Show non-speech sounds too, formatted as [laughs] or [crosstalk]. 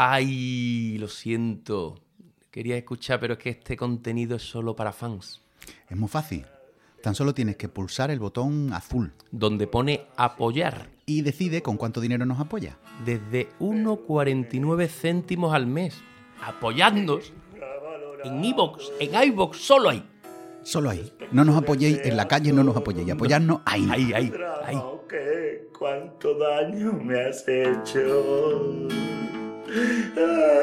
Ay, lo siento. Quería escuchar, pero es que este contenido es solo para fans. Es muy fácil. Tan solo tienes que pulsar el botón azul Donde pone apoyar. y decide con cuánto dinero nos apoya. Desde 1,49 céntimos al mes. Apoyadnos. En iVoox, en iVoox, solo ahí. Solo ahí. No nos apoyéis en la calle, no nos apoyéis. Apoyarnos ahí. Ahí, ahí. ¿Cuánto daño me has hecho? uh. [laughs]